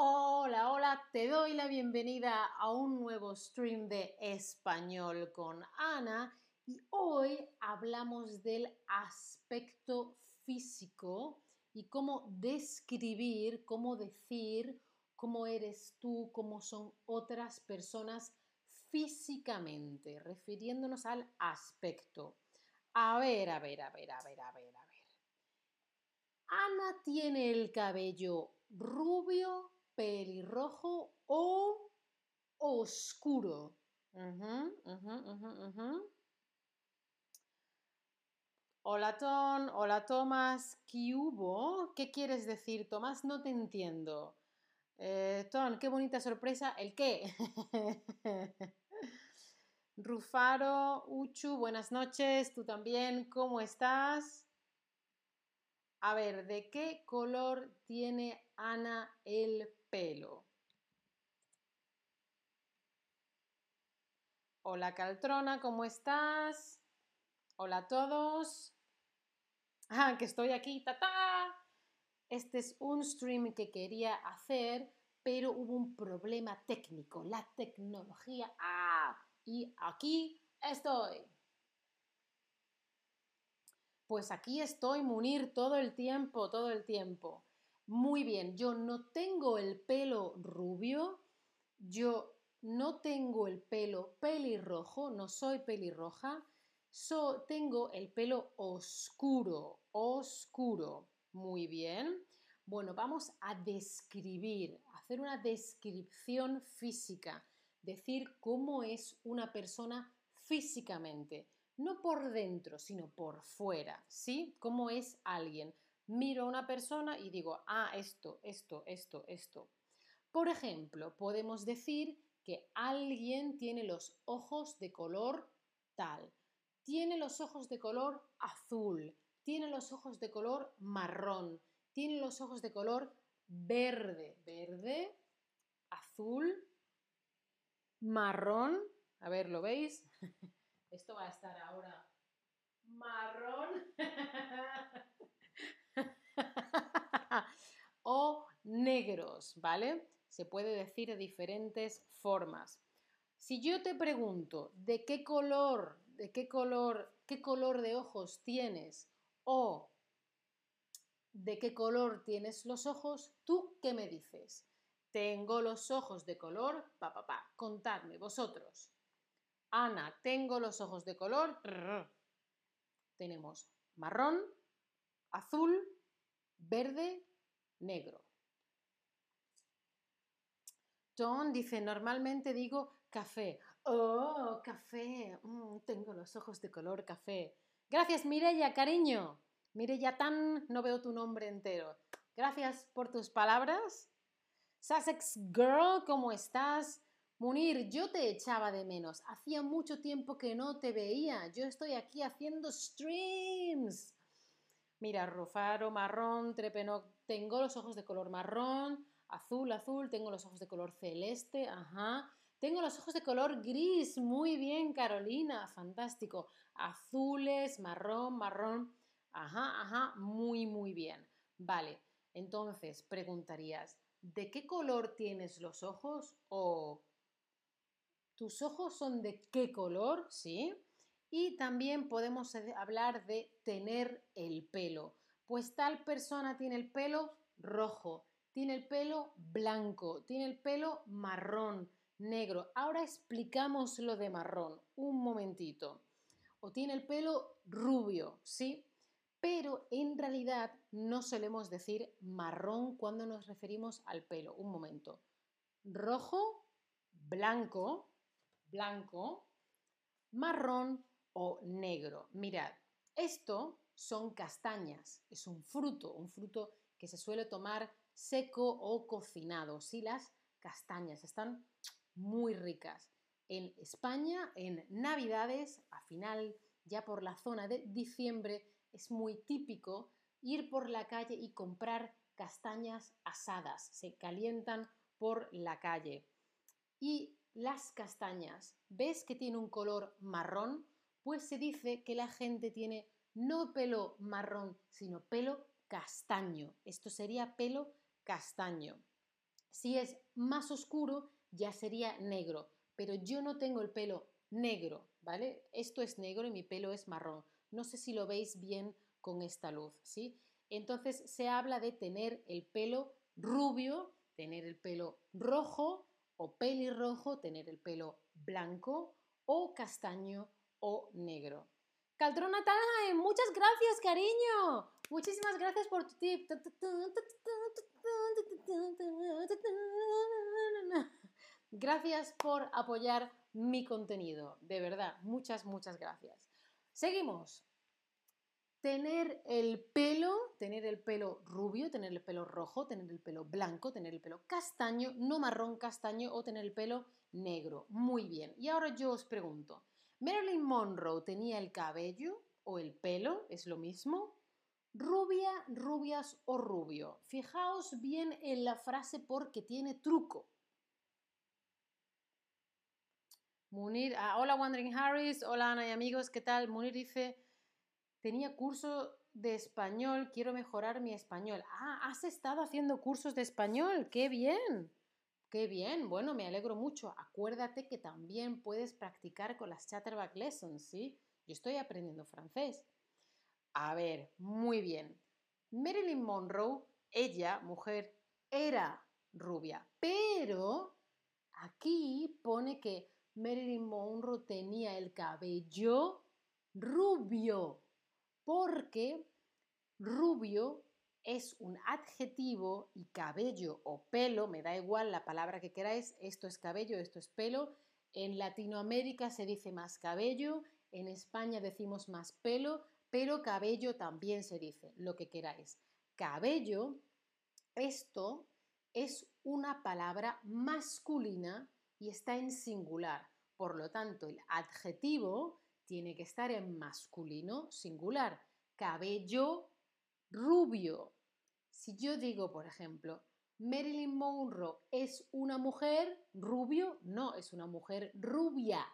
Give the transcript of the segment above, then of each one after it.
Hola, te doy la bienvenida a un nuevo stream de español con Ana y hoy hablamos del aspecto físico y cómo describir, cómo decir cómo eres tú, cómo son otras personas físicamente, refiriéndonos al aspecto. A ver, a ver, a ver, a ver, a ver, a ver. Ana tiene el cabello rubio, pelirrojo o oscuro. Hola Tom, hola Tomás, ¿qué hubo? ¿Qué quieres decir, Tomás? No te entiendo. Eh, Tom, qué bonita sorpresa. ¿El qué? Rufaro, Uchu, buenas noches. Tú también, ¿cómo estás? A ver, ¿de qué color tiene Ana el pelo? Hola Caltrona, ¿cómo estás? Hola a todos. Ah, que estoy aquí, ¡ta, Este es un stream que quería hacer, pero hubo un problema técnico, la tecnología. ¡Ah! Y aquí estoy. Pues aquí estoy, Munir, todo el tiempo, todo el tiempo. Muy bien, yo no tengo el pelo rubio, yo no tengo el pelo pelirrojo, no soy pelirroja, so, tengo el pelo oscuro, oscuro. Muy bien. Bueno, vamos a describir, hacer una descripción física, decir cómo es una persona físicamente no por dentro, sino por fuera, ¿sí? ¿Cómo es alguien? Miro a una persona y digo, ah, esto, esto, esto, esto. Por ejemplo, podemos decir que alguien tiene los ojos de color tal, tiene los ojos de color azul, tiene los ojos de color marrón, tiene los ojos de color verde, verde, azul, marrón, a ver, ¿lo veis? Esto va a estar ahora marrón o negros, ¿vale? Se puede decir de diferentes formas. Si yo te pregunto de qué color, de qué color, qué color de ojos tienes o de qué color tienes los ojos, ¿tú qué me dices? Tengo los ojos de color, pa, pa, pa. Contadme vosotros. Ana, tengo los ojos de color. Tenemos marrón, azul, verde, negro. John dice, normalmente digo café. Oh, café. Mm, tengo los ojos de color café. Gracias, Mirella, cariño. Mirella Tan, no veo tu nombre entero. Gracias por tus palabras. Sussex Girl, ¿cómo estás? Munir, yo te echaba de menos. Hacía mucho tiempo que no te veía. Yo estoy aquí haciendo streams. Mira, Rufaro, marrón, Trepeno, tengo los ojos de color marrón, azul, azul, tengo los ojos de color celeste, ajá. Tengo los ojos de color gris, muy bien, Carolina, fantástico. Azules, marrón, marrón, ajá, ajá, muy, muy bien. Vale, entonces preguntarías, ¿de qué color tienes los ojos? O ¿Tus ojos son de qué color? ¿Sí? Y también podemos hablar de tener el pelo. Pues tal persona tiene el pelo rojo, tiene el pelo blanco, tiene el pelo marrón, negro. Ahora explicamos lo de marrón, un momentito. O tiene el pelo rubio, ¿sí? Pero en realidad no solemos decir marrón cuando nos referimos al pelo. Un momento. Rojo, blanco, blanco, marrón o negro. Mirad, esto son castañas, es un fruto, un fruto que se suele tomar seco o cocinado. Sí, las castañas están muy ricas. En España, en Navidades, a final, ya por la zona de diciembre, es muy típico ir por la calle y comprar castañas asadas. Se calientan por la calle. Y las castañas, ¿ves que tiene un color marrón? Pues se dice que la gente tiene no pelo marrón, sino pelo castaño. Esto sería pelo castaño. Si es más oscuro, ya sería negro. Pero yo no tengo el pelo negro, ¿vale? Esto es negro y mi pelo es marrón. No sé si lo veis bien con esta luz, ¿sí? Entonces se habla de tener el pelo rubio, tener el pelo rojo o pelirrojo, tener el pelo blanco o castaño o negro. Caltrona Time, muchas gracias, cariño. Muchísimas gracias por tu tip. Gracias por apoyar mi contenido. De verdad, muchas, muchas gracias. Seguimos. Tener el pelo, tener el pelo rubio, tener el pelo rojo, tener el pelo blanco, tener el pelo castaño, no marrón castaño o tener el pelo negro. Muy bien. Y ahora yo os pregunto, Marilyn Monroe tenía el cabello o el pelo, es lo mismo. Rubia, rubias o rubio. Fijaos bien en la frase porque tiene truco. Munir, ah, hola Wandering Harris, hola Ana y amigos, ¿qué tal? Munir dice, tenía curso de español, quiero mejorar mi español. Ah, has estado haciendo cursos de español, qué bien. Qué bien, bueno, me alegro mucho. Acuérdate que también puedes practicar con las Chatterback Lessons, ¿sí? Yo estoy aprendiendo francés. A ver, muy bien. Marilyn Monroe, ella, mujer, era rubia, pero aquí pone que Marilyn Monroe tenía el cabello rubio, porque rubio es un adjetivo y cabello o pelo, me da igual la palabra que queráis, esto es cabello, esto es pelo. En Latinoamérica se dice más cabello, en España decimos más pelo, pero cabello también se dice, lo que queráis. Cabello, esto es una palabra masculina y está en singular. Por lo tanto, el adjetivo tiene que estar en masculino singular. Cabello rubio. Si yo digo, por ejemplo, Marilyn Monroe es una mujer rubio, no, es una mujer rubia.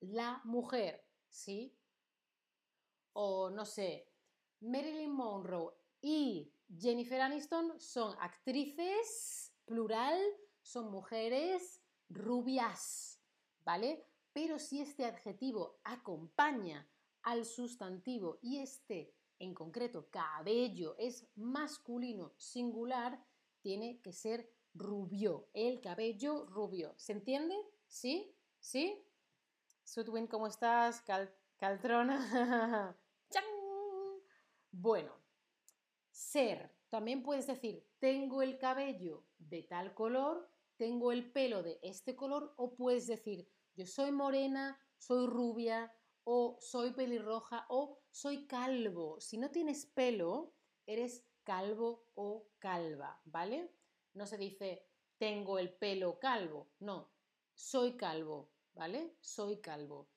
La mujer, ¿sí? O no sé, Marilyn Monroe y Jennifer Aniston son actrices, plural, son mujeres rubias, ¿vale? Pero si este adjetivo acompaña al sustantivo y este en concreto cabello es masculino singular, tiene que ser rubio, el cabello rubio. ¿Se entiende? ¿Sí? ¿Sí? Sudwin, ¿cómo estás? Caltrona. bueno, ser. También puedes decir, tengo el cabello de tal color, tengo el pelo de este color, o puedes decir, yo soy morena, soy rubia, o soy pelirroja, o soy calvo. Si no tienes pelo, eres calvo o calva, ¿vale? No se dice tengo el pelo calvo, no, soy calvo, ¿vale? Soy calvo.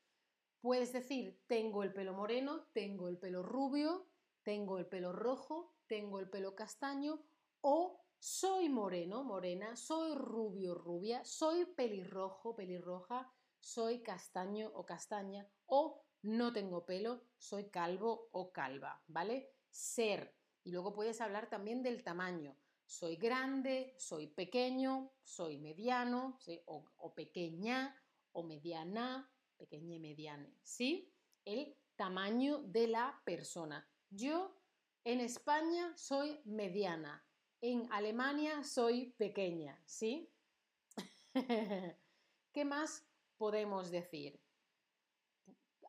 Puedes decir tengo el pelo moreno, tengo el pelo rubio, tengo el pelo rojo, tengo el pelo castaño o soy moreno, morena, soy rubio, rubia, soy pelirrojo, pelirroja, soy castaño o castaña o no tengo pelo, soy calvo o calva, ¿vale? Ser. Y luego puedes hablar también del tamaño. Soy grande, soy pequeño, soy mediano, o, pequeña, o mediana, pequeña y mediana, ¿sí? El tamaño de la persona. Yo en España soy mediana, en Alemania soy pequeña, ¿sí? ¿Qué más podemos decir?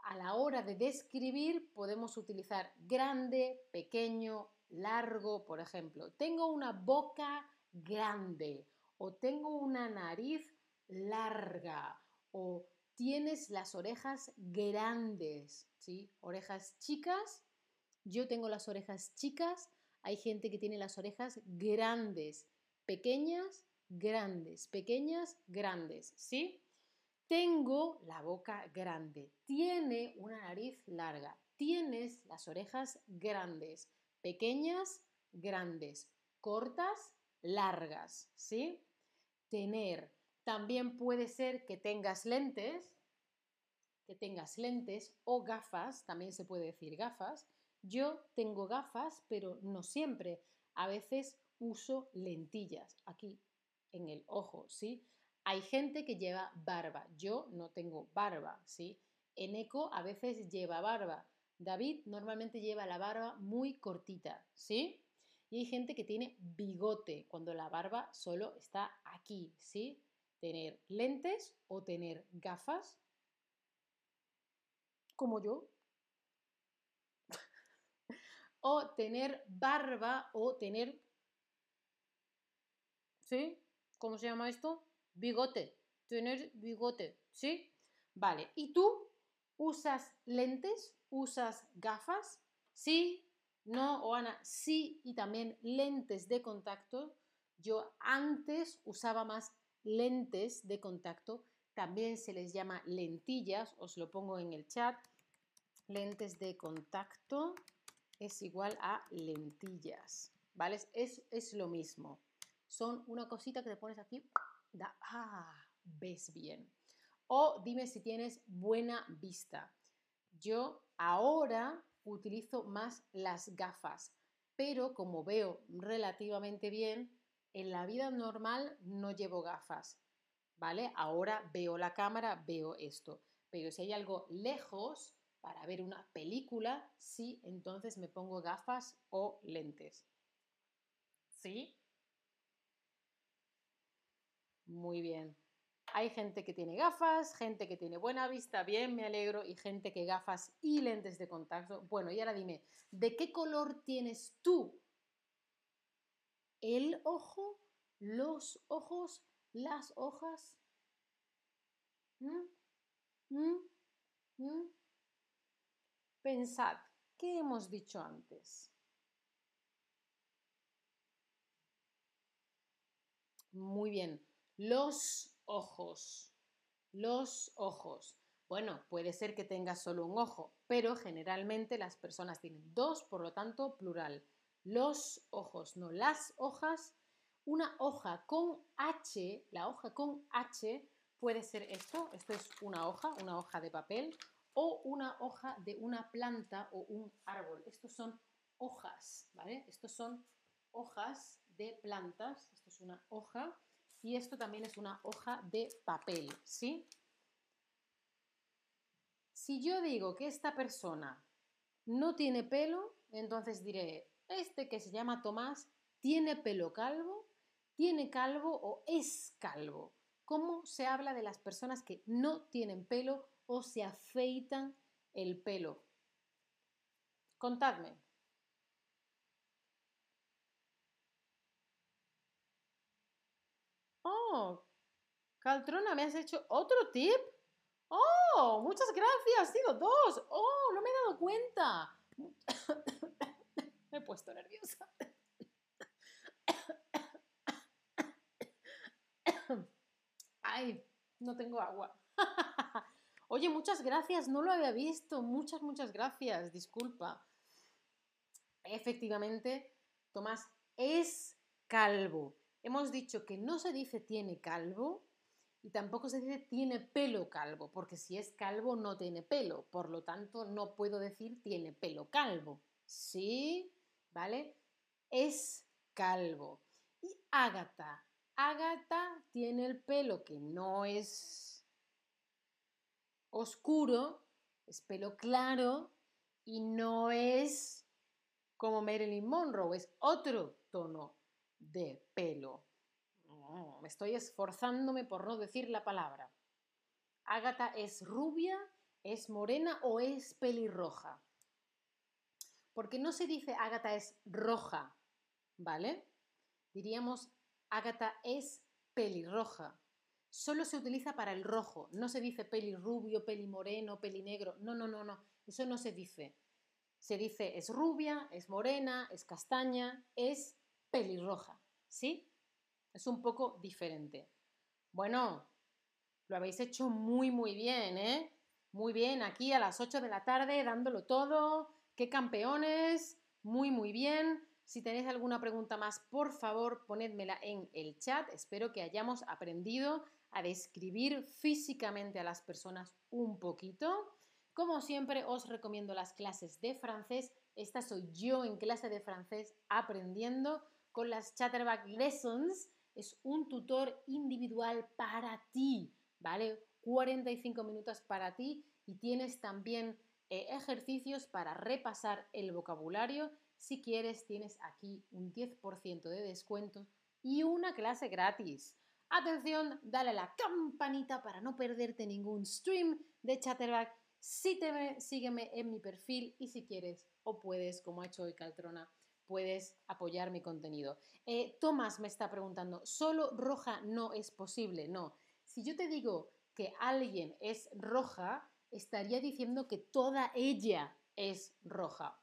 a la hora de describir podemos utilizar grande, pequeño, largo, por ejemplo. Tengo una boca grande o tengo una nariz larga o tienes las orejas grandes, ¿sí? Orejas chicas, yo tengo las orejas chicas, hay gente que tiene las orejas grandes, pequeñas, grandes, pequeñas, grandes, ¿sí? Tengo la boca grande. Tiene una nariz larga. Tienes las orejas grandes. Pequeñas, grandes. Cortas, largas. ¿Sí? Tener. También puede ser que tengas lentes, que tengas lentes o gafas, también se puede decir gafas. Yo tengo gafas, pero no siempre. A veces uso lentillas aquí en el ojo, ¿sí? Hay gente que lleva barba, yo no tengo barba, ¿sí? Eneco a veces lleva barba, David normalmente lleva la barba muy cortita, ¿sí? Y hay gente que tiene bigote, cuando la barba solo está aquí, ¿sí? Tener lentes o tener gafas, como yo. o tener barba o tener... ¿Sí? ¿Cómo se llama esto? Bigote. Tener bigote, ¿sí? Vale. ¿Y tú usas lentes? ¿Usas gafas? Sí, no, o Ana, sí, y también lentes de contacto. Yo antes usaba más lentes de contacto, también se les llama lentillas, os lo pongo en el chat. Lentes de contacto es igual a lentillas, ¿vale? Es, es lo mismo. Son una cosita que te pones aquí, ah, ves bien. O dime si tienes buena vista. Yo ahora utilizo más las gafas, pero como veo relativamente bien, en la vida normal no llevo gafas, ¿vale? Ahora veo la cámara, veo esto, pero si hay algo lejos para ver una película, sí, entonces me pongo gafas o lentes. ¿Sí? Muy bien. Hay gente que tiene gafas, gente que tiene buena vista, bien, me alegro, y gente que gafas y lentes de contacto. Bueno, y ahora dime, ¿de qué color tienes tú? ¿El ojo? ¿Los ojos? ¿Las hojas? ¿Mm? ¿Mm? ¿Mm? Pensad, ¿qué hemos dicho antes? Muy bien, los ojos. Los ojos. Bueno, puede ser que tengas solo un ojo, pero generalmente las personas tienen dos, por lo tanto, plural. Los ojos, no las hojas. Una hoja con H, la hoja con H puede ser esto, esto es una hoja, una hoja de papel, o una hoja de una planta o un árbol. Estos son hojas, ¿vale? Estos son hojas de plantas, esto es una hoja y esto también es una hoja de papel, ¿sí? Si yo digo que esta persona no tiene pelo, entonces diré, este que se llama Tomás, ¿tiene pelo calvo? ¿Tiene calvo o es calvo? ¿Cómo se habla de las personas que no tienen pelo o se afeitan el pelo? Contadme. Oh, Caltrona, ¿me has hecho otro tip? Oh, muchas gracias, sido dos. Oh, no me he dado cuenta. me he puesto nerviosa. Ay, no tengo agua. Oye, muchas gracias, no lo había visto. Muchas, muchas gracias, disculpa. Efectivamente, Tomás es calvo. Hemos dicho que no se dice tiene calvo y tampoco se dice tiene pelo calvo, porque si es calvo no tiene pelo, por lo tanto no puedo decir tiene pelo calvo. ¿Sí? ¿Vale? Es calvo. Y Ágata. Ágata tiene el pelo que no es oscuro, es pelo claro y no es como Marilyn Monroe, es otro tono de pelo. me estoy esforzándome por no decir la palabra. Ágata es rubia, es morena o es pelirroja. Porque no se dice Ágata es roja, ¿vale? Diríamos Ágata es pelirroja. Solo se utiliza para el rojo. No se dice pelirrubio, pelimoreno, pelinegro. No, no, no, no. Eso no se dice. Se dice es rubia, es morena, es castaña, es pelirroja, ¿sí? Es un poco diferente. Bueno, lo habéis hecho muy, muy bien, ¿eh? Muy bien, aquí a las 8 de la tarde, dándolo todo. ¡Qué campeones! Muy, muy bien. Si tenéis alguna pregunta más, por favor, ponedmela en el chat. Espero que hayamos aprendido a describir físicamente a las personas un poquito. Como siempre, os recomiendo las clases de francés. Esta soy yo en clase de francés aprendiendo con las Chatterback Lessons es un tutor individual para ti, ¿vale? 45 minutos para ti y tienes también eh, ejercicios para repasar el vocabulario. Si quieres, tienes aquí un 10% de descuento y una clase gratis. Atención, dale a la campanita para no perderte ningún stream de Chatterback. Te sígueme en mi perfil y si quieres o puedes, como ha hecho hoy Caltrona, puedes apoyar mi contenido. Eh, Tomás me está preguntando, ¿solo roja no es posible? No. Si yo te digo que alguien es roja, estaría diciendo que toda ella es roja.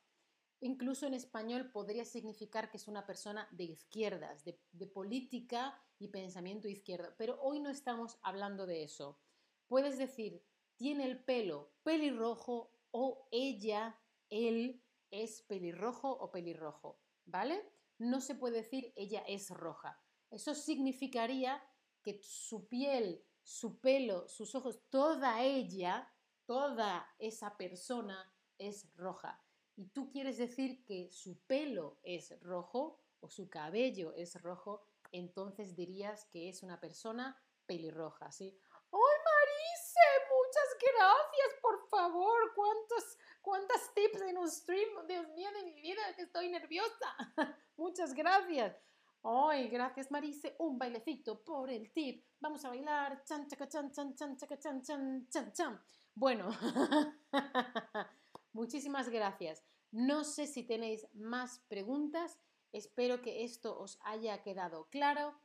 Incluso en español podría significar que es una persona de izquierdas, de, de política y pensamiento izquierdo. Pero hoy no estamos hablando de eso. Puedes decir, tiene el pelo pelirrojo o ella, él es pelirrojo o pelirrojo, ¿vale? No se puede decir ella es roja. Eso significaría que su piel, su pelo, sus ojos, toda ella, toda esa persona es roja. Y tú quieres decir que su pelo es rojo o su cabello es rojo, entonces dirías que es una persona pelirroja, ¿sí? ¡Ay, Marise! Muchas gracias, por favor. ¿Cuántos, ¿Cuántas tips en un stream? Dios mío de mi vida, que estoy nerviosa. Muchas gracias. Ay, gracias Marise. Un bailecito por el tip. Vamos a bailar. Chan, chaca, chan, chan, chan, chaca, chan, chan, chan, chan. Bueno, muchísimas gracias. No sé si tenéis más preguntas. Espero que esto os haya quedado claro.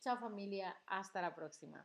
Chao familia, hasta la próxima.